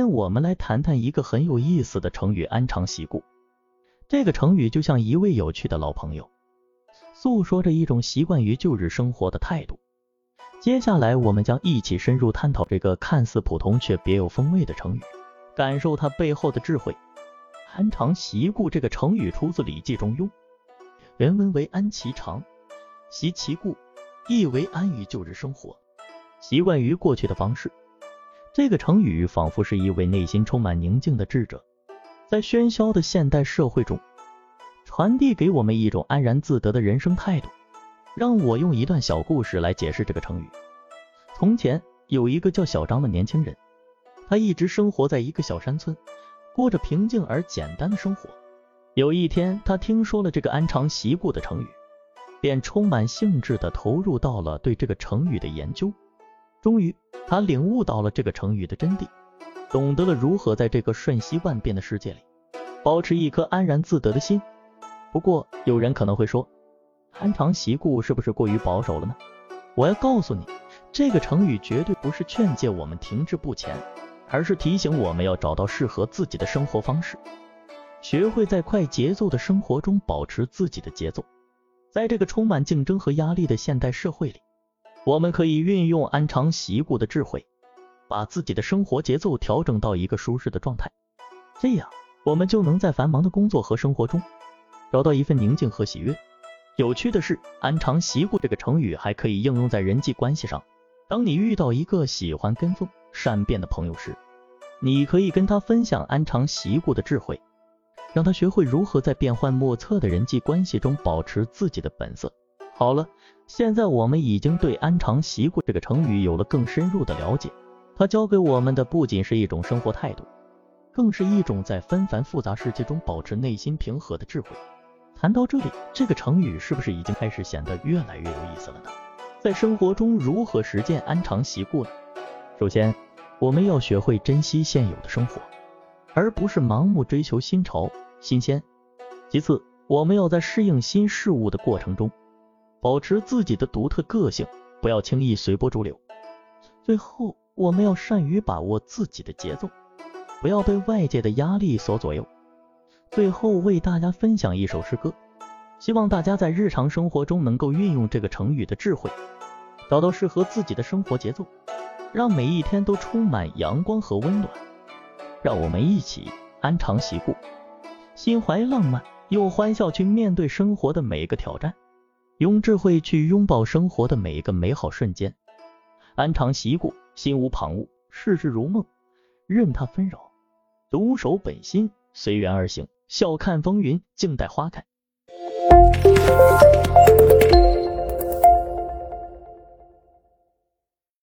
今天我们来谈谈一个很有意思的成语“安常习故”。这个成语就像一位有趣的老朋友，诉说着一种习惯于旧日生活的态度。接下来，我们将一起深入探讨这个看似普通却别有风味的成语，感受它背后的智慧。“安常习故”这个成语出自《礼记·中庸》，原文为“安其常，习其故”，意为安于旧日生活，习惯于过去的方式。这个成语仿佛是一位内心充满宁静的智者，在喧嚣的现代社会中，传递给我们一种安然自得的人生态度。让我用一段小故事来解释这个成语。从前有一个叫小张的年轻人，他一直生活在一个小山村，过着平静而简单的生活。有一天，他听说了这个“安常习故”的成语，便充满兴致地投入到了对这个成语的研究。终于，他领悟到了这个成语的真谛，懂得了如何在这个瞬息万变的世界里，保持一颗安然自得的心。不过，有人可能会说，安常习故是不是过于保守了呢？我要告诉你，这个成语绝对不是劝诫我们停滞不前，而是提醒我们要找到适合自己的生活方式，学会在快节奏的生活中保持自己的节奏。在这个充满竞争和压力的现代社会里。我们可以运用安常习故的智慧，把自己的生活节奏调整到一个舒适的状态，这样我们就能在繁忙的工作和生活中找到一份宁静和喜悦。有趣的是，安常习故这个成语还可以应用在人际关系上。当你遇到一个喜欢跟风、善变的朋友时，你可以跟他分享安常习故的智慧，让他学会如何在变幻莫测的人际关系中保持自己的本色。好了，现在我们已经对“安常习故”这个成语有了更深入的了解。它教给我们的不仅是一种生活态度，更是一种在纷繁复杂世界中保持内心平和的智慧。谈到这里，这个成语是不是已经开始显得越来越有意思了呢？在生活中如何实践“安常习故”呢？首先，我们要学会珍惜现有的生活，而不是盲目追求新潮、新鲜。其次，我们要在适应新事物的过程中。保持自己的独特个性，不要轻易随波逐流。最后，我们要善于把握自己的节奏，不要被外界的压力所左右。最后，为大家分享一首诗歌，希望大家在日常生活中能够运用这个成语的智慧，找到适合自己的生活节奏，让每一天都充满阳光和温暖。让我们一起安常习故，心怀浪漫，用欢笑去面对生活的每一个挑战。用智慧去拥抱生活的每一个美好瞬间，安常习故，心无旁骛，事事如梦，任它纷扰，独守本心，随缘而行，笑看风云，静待花开。